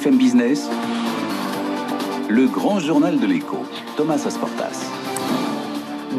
BFM Business, le grand journal de l'écho, Thomas Asportas.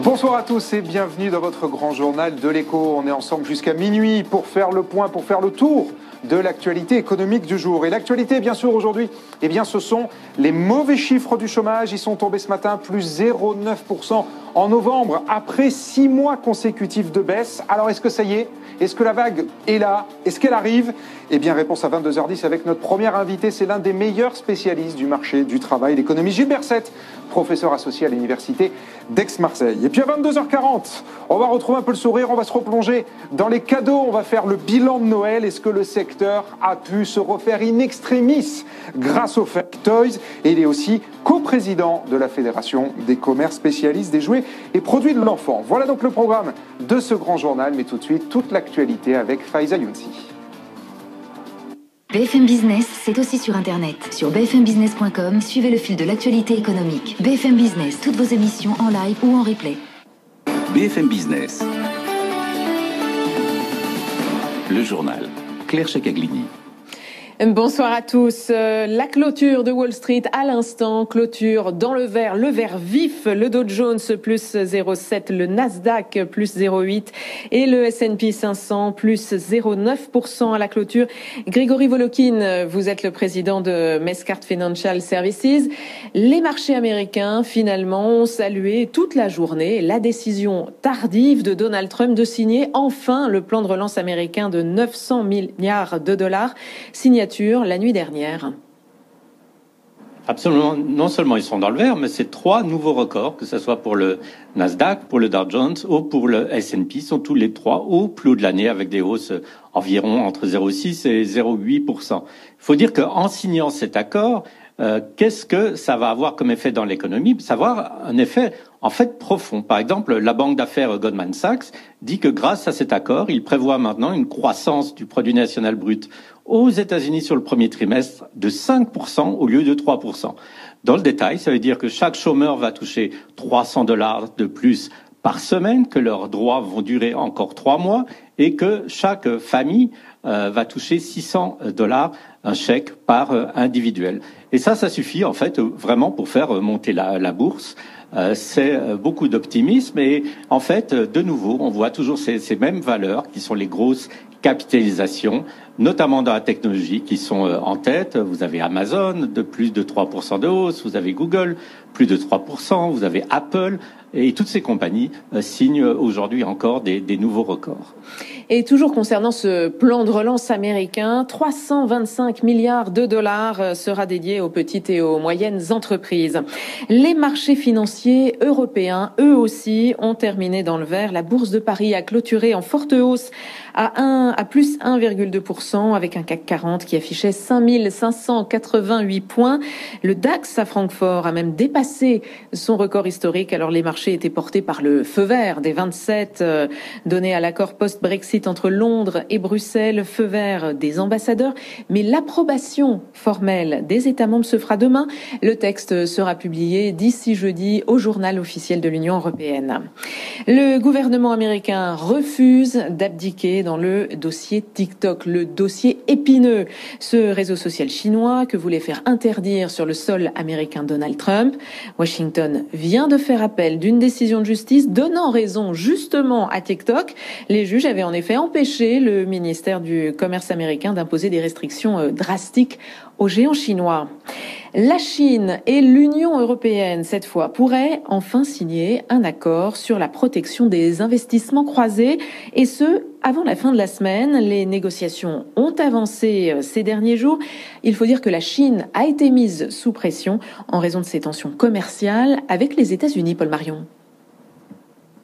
Bonsoir à tous et bienvenue dans votre grand journal de l'écho. On est ensemble jusqu'à minuit pour faire le point, pour faire le tour de l'actualité économique du jour. Et l'actualité, bien sûr, aujourd'hui, eh bien, ce sont les mauvais chiffres du chômage. Ils sont tombés ce matin, plus 0,9% en novembre, après six mois consécutifs de baisse. Alors, est-ce que ça y est Est-ce que la vague est là? Est-ce qu'elle arrive? Eh bien, réponse à 22h10 avec notre premier invité. C'est l'un des meilleurs spécialistes du marché du travail, l'économie, Gilles Berset, professeur associé à l'université d'Aix-Marseille. Et puis à 22h40, on va retrouver un peu le sourire, on va se replonger dans les cadeaux, on va faire le bilan de Noël. Est-ce que le secteur a pu se refaire in extremis grâce aux Fake Toys? Et il est aussi co-président de la Fédération des commerces spécialistes des jouets et produits de l'enfant. Voilà donc le programme de ce grand journal, mais tout de suite, toute l'actualité avec Faiza Younsi. BFM Business, c'est aussi sur Internet. Sur bfmbusiness.com, suivez le fil de l'actualité économique. BFM Business, toutes vos émissions en live ou en replay. BFM Business. Le journal. Claire Checaglini. Bonsoir à tous. Euh, la clôture de Wall Street à l'instant, clôture dans le vert, le vert vif, le Dow Jones plus 0,7, le Nasdaq plus 0,8 et le S&P 500 plus 0,9% à la clôture. Grégory Volokin, vous êtes le président de Mescart Financial Services. Les marchés américains finalement ont salué toute la journée la décision tardive de Donald Trump de signer enfin le plan de relance américain de 900 milliards de dollars, Absolument. Non seulement ils sont dans le vert, mais c'est trois nouveaux records, que ce soit pour le Nasdaq, pour le Dow Jones ou pour le S&P, sont tous les trois au plus de l'année avec des hausses environ entre 0,6 et 0,8% Il faut dire qu'en signant cet accord, euh, qu'est-ce que ça va avoir comme effet dans l'économie? Ça va avoir un effet en fait profond. Par exemple, la banque d'affaires Goldman Sachs dit que grâce à cet accord, il prévoit maintenant une croissance du produit national brut aux États-Unis sur le premier trimestre de 5% au lieu de 3%. Dans le détail, ça veut dire que chaque chômeur va toucher 300 dollars de plus par semaine, que leurs droits vont durer encore trois mois et que chaque famille va toucher 600 dollars un chèque par euh, individuel. Et ça, ça suffit en fait vraiment pour faire monter la, bourse. Euh, c'est beaucoup d'optimisme et en fait, de nouveau, on voit toujours ces, mêmes valeurs qui sont les grosses capitalisations, notamment dans la technologie, qui sont en tête. Vous avez Amazon de plus de 3% de hausse, vous avez Google plus de 3%, vous avez Apple et toutes ces compagnies euh, signent aujourd'hui encore des, des, nouveaux records. Et toujours concernant ce plan de relance américain, 325 milliards de dollars euh, sera dédié aux petites et aux moyennes entreprises. Les marchés financiers européens, eux aussi, ont terminé dans le vert. La bourse de Paris a clôturé en forte hausse à 1, à plus 1,2% avec un CAC 40 qui affichait 5588 points. Le DAX à Francfort a même dépassé son record historique. Alors les marchés était porté par le feu vert des 27 euh, donné à l'accord post-Brexit entre Londres et Bruxelles, feu vert des ambassadeurs, mais l'approbation formelle des États membres se fera demain. Le texte sera publié d'ici jeudi au journal officiel de l'Union européenne. Le gouvernement américain refuse d'abdiquer dans le dossier TikTok, dossier épineux, ce réseau social chinois que voulait faire interdire sur le sol américain Donald Trump. Washington vient de faire appel d'une une décision de justice donnant raison justement à TikTok. Les juges avaient en effet empêché le ministère du Commerce américain d'imposer des restrictions euh, drastiques aux géants chinois. La Chine et l'Union européenne, cette fois, pourraient enfin signer un accord sur la protection des investissements croisés, et ce, avant la fin de la semaine. Les négociations ont avancé euh, ces derniers jours. Il faut dire que la Chine a été mise sous pression en raison de ses tensions commerciales avec les États-Unis, Paul Marion.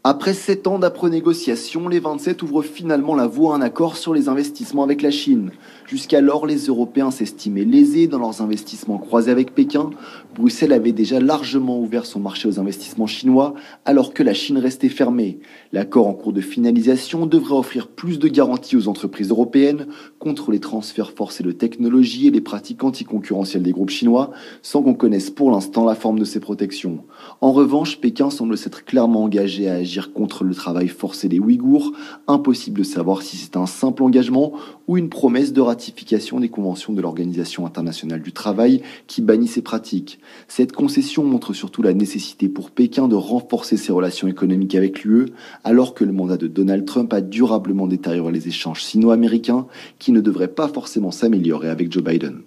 Après sept ans d'après négociations, les 27 ouvrent finalement la voie à un accord sur les investissements avec la Chine. Jusqu'alors, les Européens s'estimaient lésés dans leurs investissements croisés avec Pékin. Bruxelles avait déjà largement ouvert son marché aux investissements chinois, alors que la Chine restait fermée. L'accord en cours de finalisation devrait offrir plus de garanties aux entreprises européennes contre les transferts forcés de technologie et les pratiques anticoncurrentielles des groupes chinois, sans qu'on connaisse pour l'instant la forme de ces protections. En revanche, Pékin semble s'être clairement engagé à agir contre le travail forcé des Ouïghours. Impossible de savoir si c'est un simple engagement ou une promesse de ratification des conventions de l'Organisation internationale du travail qui bannit ces pratiques. Cette concession montre surtout la nécessité pour Pékin de renforcer ses relations économiques avec l'UE, alors que le mandat de Donald Trump a durablement détérioré les échanges sino-américains qui ne devraient pas forcément s'améliorer avec Joe Biden.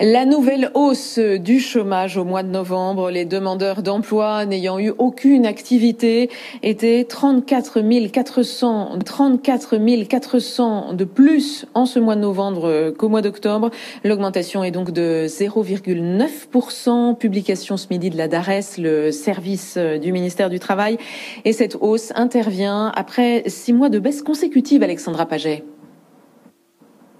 La nouvelle hausse du chômage au mois de novembre, les demandeurs d'emploi n'ayant eu aucune activité étaient 34 400, 34 400 de plus en ce mois de novembre qu'au mois d'octobre. L'augmentation est donc de 0,9%. Publication ce midi de la DARES, le service du ministère du Travail. Et cette hausse intervient après six mois de baisse consécutive, Alexandra Paget.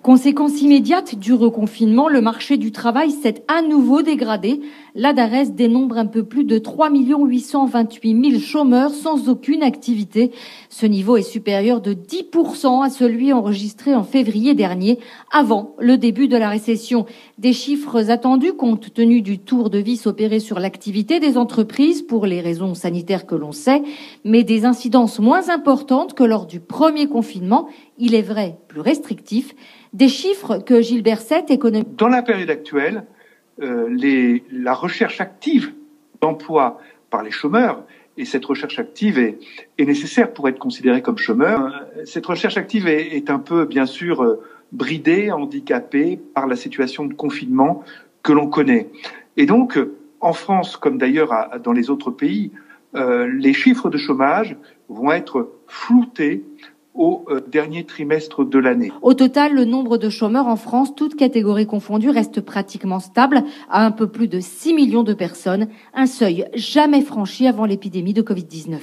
Conséquence immédiate du reconfinement, le marché du travail s'est à nouveau dégradé. La DARES dénombre un peu plus de 3 828 000 chômeurs sans aucune activité. Ce niveau est supérieur de 10% à celui enregistré en février dernier, avant le début de la récession. Des chiffres attendus compte tenu du tour de vis opéré sur l'activité des entreprises pour les raisons sanitaires que l'on sait, mais des incidences moins importantes que lors du premier confinement, il est vrai restrictif. Des chiffres que Gilbert Sett, économiste. Dans la période actuelle, euh, la recherche active d'emploi par les chômeurs, et cette recherche active est, nécessaire pour être considéré comme chômeur. Cette recherche active est, un peu, bien sûr, euh, bridée, handicapée par la situation de confinement que l'on connaît. Et donc, en France, comme d'ailleurs dans les autres pays, euh, les chiffres de chômage vont être floutés au euh, dernier trimestre de l'année. Au total, le nombre de chômeurs en France, toutes catégories confondues, reste pratiquement stable à un peu plus de 6 millions de personnes, un seuil jamais franchi avant l'épidémie de Covid-19.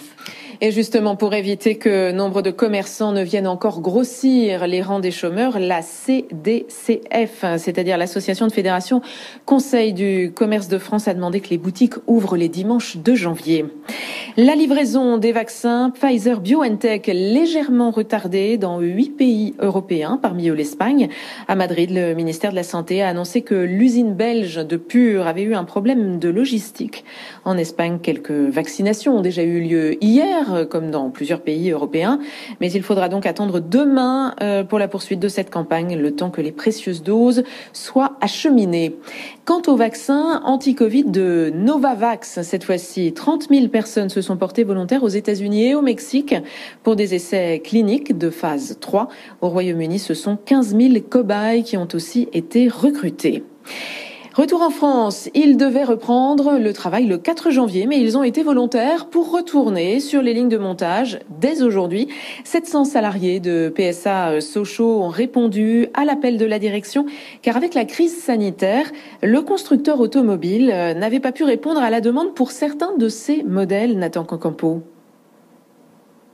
Et justement, pour éviter que nombre de commerçants ne viennent encore grossir les rangs des chômeurs, la CDCF, c'est-à-dire l'Association de fédération Conseil du commerce de France, a demandé que les boutiques ouvrent les dimanches de janvier. La livraison des vaccins Pfizer BioNTech légèrement retardée dans huit pays européens, parmi eux l'Espagne. À Madrid, le ministère de la Santé a annoncé que l'usine belge de Pure avait eu un problème de logistique. En Espagne, quelques vaccinations ont déjà eu lieu hier comme dans plusieurs pays européens. Mais il faudra donc attendre demain euh, pour la poursuite de cette campagne, le temps que les précieuses doses soient acheminées. Quant au vaccin anti-Covid de Novavax, cette fois-ci, 30 000 personnes se sont portées volontaires aux États-Unis et au Mexique pour des essais cliniques de phase 3. Au Royaume-Uni, ce sont 15 000 cobayes qui ont aussi été recrutés. Retour en France, ils devaient reprendre le travail le 4 janvier, mais ils ont été volontaires pour retourner sur les lignes de montage dès aujourd'hui. 700 salariés de PSA Sochaux ont répondu à l'appel de la direction, car avec la crise sanitaire, le constructeur automobile n'avait pas pu répondre à la demande pour certains de ses modèles, Nathan Cancampo.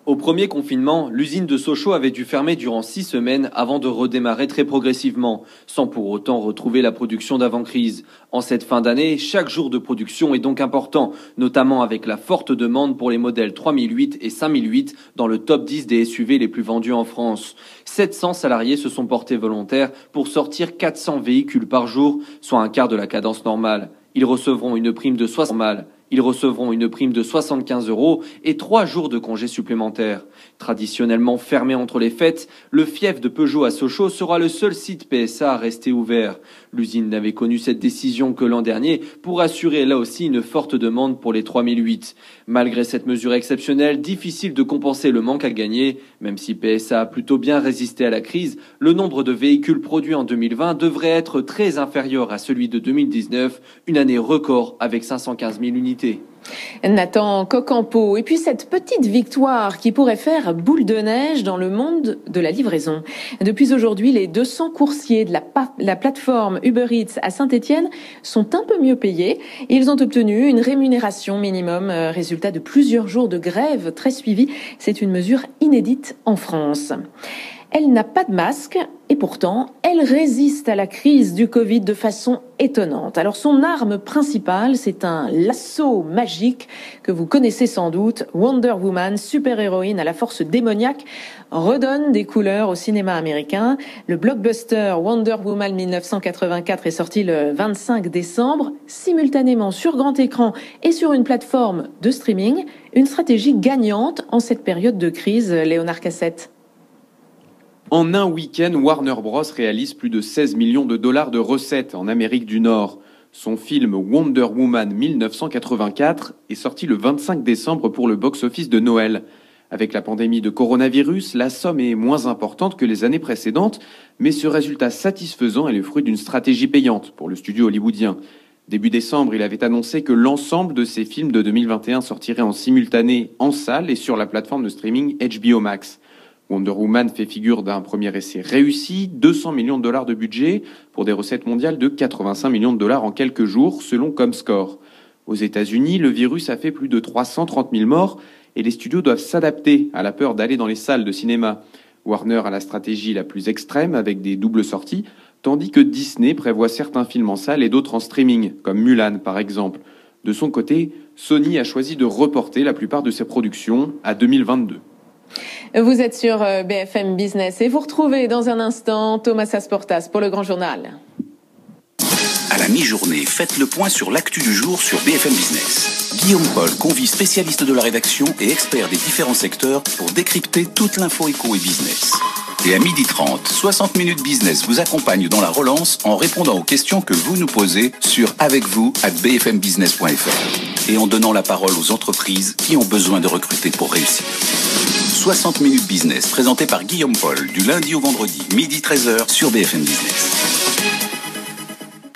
Au premier confinement, l'usine de Sochaux avait dû fermer durant six semaines avant de redémarrer très progressivement, sans pour autant retrouver la production d'avant-crise. En cette fin d'année, chaque jour de production est donc important, notamment avec la forte demande pour les modèles 3008 et 5008 dans le top 10 des SUV les plus vendus en France. 700 salariés se sont portés volontaires pour sortir 400 véhicules par jour, soit un quart de la cadence normale. Ils recevront une prime de 60 mal. Ils recevront une prime de 75 euros et trois jours de congés supplémentaires. Traditionnellement fermé entre les fêtes, le fief de Peugeot à Sochaux sera le seul site PSA à rester ouvert. L'usine n'avait connu cette décision que l'an dernier pour assurer là aussi une forte demande pour les 3008. Malgré cette mesure exceptionnelle, difficile de compenser le manque à gagner. Même si PSA a plutôt bien résisté à la crise, le nombre de véhicules produits en 2020 devrait être très inférieur à celui de 2019, une année record avec 515 000 unités. Nathan Cocampo. Et puis cette petite victoire qui pourrait faire boule de neige dans le monde de la livraison. Depuis aujourd'hui, les 200 coursiers de la, la plateforme Uber Eats à Saint-Etienne sont un peu mieux payés. Ils ont obtenu une rémunération minimum, euh, résultat de plusieurs jours de grève très suivis. C'est une mesure inédite en France. Elle n'a pas de masque et pourtant, elle résiste à la crise du Covid de façon étonnante. Alors son arme principale, c'est un lasso magique que vous connaissez sans doute. Wonder Woman, super-héroïne à la force démoniaque, redonne des couleurs au cinéma américain. Le blockbuster Wonder Woman 1984 est sorti le 25 décembre, simultanément sur grand écran et sur une plateforme de streaming. Une stratégie gagnante en cette période de crise, Léonard Cassette. En un week-end, Warner Bros. réalise plus de 16 millions de dollars de recettes en Amérique du Nord. Son film Wonder Woman 1984 est sorti le 25 décembre pour le box-office de Noël. Avec la pandémie de coronavirus, la somme est moins importante que les années précédentes, mais ce résultat satisfaisant est le fruit d'une stratégie payante pour le studio hollywoodien. Début décembre, il avait annoncé que l'ensemble de ses films de 2021 sortiraient en simultané en salle et sur la plateforme de streaming HBO Max. Wonder Woman fait figure d'un premier essai réussi, 200 millions de dollars de budget pour des recettes mondiales de 85 millions de dollars en quelques jours, selon Comscore. Aux États-Unis, le virus a fait plus de 330 000 morts et les studios doivent s'adapter à la peur d'aller dans les salles de cinéma. Warner a la stratégie la plus extrême avec des doubles sorties, tandis que Disney prévoit certains films en salle et d'autres en streaming, comme Mulan par exemple. De son côté, Sony a choisi de reporter la plupart de ses productions à 2022. Vous êtes sur euh, BFM Business et vous retrouvez dans un instant Thomas Asportas pour le Grand Journal. À la mi-journée, faites le point sur l'actu du jour sur BFM Business. Guillaume Paul convie spécialistes de la rédaction et experts des différents secteurs pour décrypter toute l'info éco et business. Et à midi 30, 60 minutes business vous accompagne dans la relance en répondant aux questions que vous nous posez sur avec vous at bfmbusiness.fr et en donnant la parole aux entreprises qui ont besoin de recruter pour réussir. 60 minutes business présenté par Guillaume Paul du lundi au vendredi, midi 13h sur BFM Business.